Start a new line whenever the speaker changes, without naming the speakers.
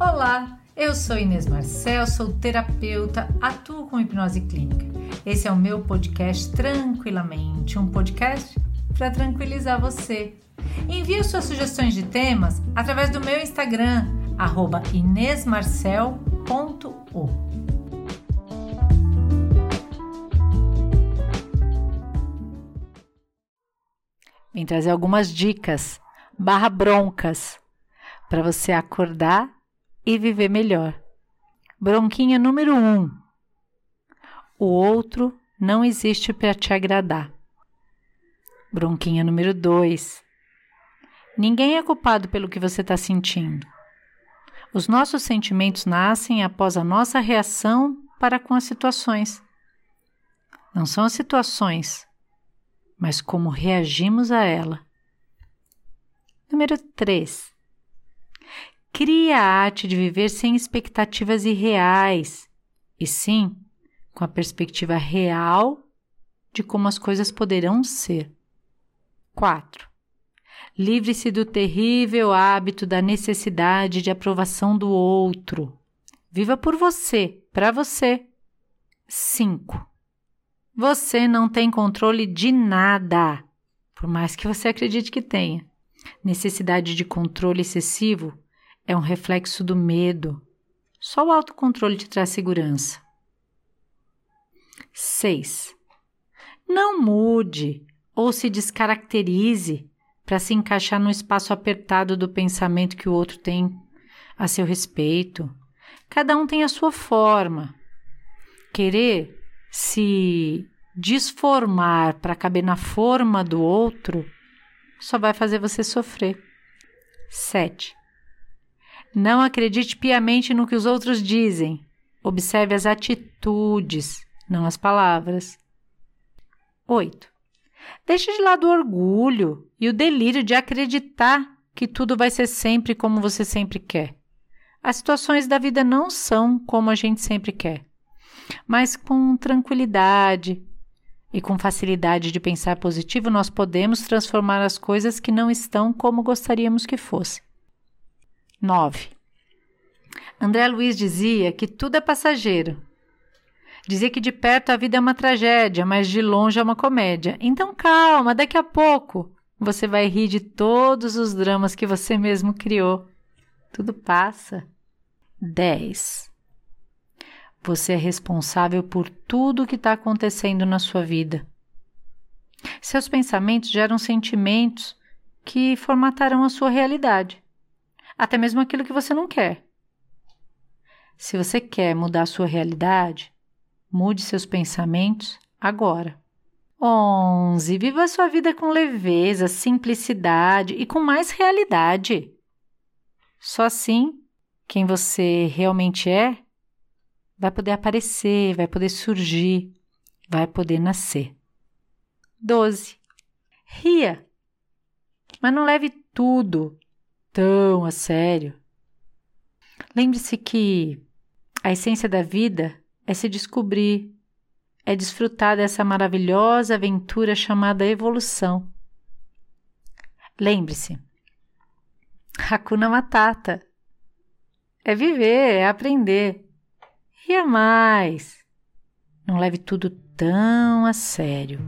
Olá, eu sou Inês Marcel, sou terapeuta, atuo com hipnose clínica. Esse é o meu podcast Tranquilamente, um podcast para tranquilizar você. Envie suas sugestões de temas através do meu Instagram, inesmarcel.o. Vim trazer algumas dicas barra broncas para você acordar e viver melhor. Bronquinha número 1. Um, o outro não existe para te agradar. Bronquinha número 2. Ninguém é culpado pelo que você está sentindo. Os nossos sentimentos nascem após a nossa reação para com as situações. Não são as situações, mas como reagimos a ela. Número 3. Cria a arte de viver sem expectativas irreais, e sim com a perspectiva real de como as coisas poderão ser. 4. Livre-se do terrível hábito da necessidade de aprovação do outro. Viva por você, para você. 5. Você não tem controle de nada, por mais que você acredite que tenha. Necessidade de controle excessivo é um reflexo do medo. Só o autocontrole te traz segurança. 6. Não mude ou se descaracterize para se encaixar no espaço apertado do pensamento que o outro tem a seu respeito. Cada um tem a sua forma. Querer se desformar para caber na forma do outro só vai fazer você sofrer. 7. Não acredite piamente no que os outros dizem. Observe as atitudes, não as palavras. 8. Deixe de lado o orgulho e o delírio de acreditar que tudo vai ser sempre como você sempre quer. As situações da vida não são como a gente sempre quer, mas com tranquilidade e com facilidade de pensar positivo, nós podemos transformar as coisas que não estão como gostaríamos que fossem. 9. André Luiz dizia que tudo é passageiro. Dizia que de perto a vida é uma tragédia, mas de longe é uma comédia. Então calma, daqui a pouco você vai rir de todos os dramas que você mesmo criou. Tudo passa. 10. Você é responsável por tudo o que está acontecendo na sua vida. Seus pensamentos geram sentimentos que formatarão a sua realidade até mesmo aquilo que você não quer. Se você quer mudar a sua realidade, mude seus pensamentos agora. 11. Viva a sua vida com leveza, simplicidade e com mais realidade. Só assim, quem você realmente é vai poder aparecer, vai poder surgir, vai poder nascer. 12. Ria, mas não leve tudo tão a sério. Lembre-se que a essência da vida é se descobrir, é desfrutar dessa maravilhosa aventura chamada evolução. Lembre-se, Hakuna Matata é viver, é aprender. Ria mais. Não leve tudo tão a sério.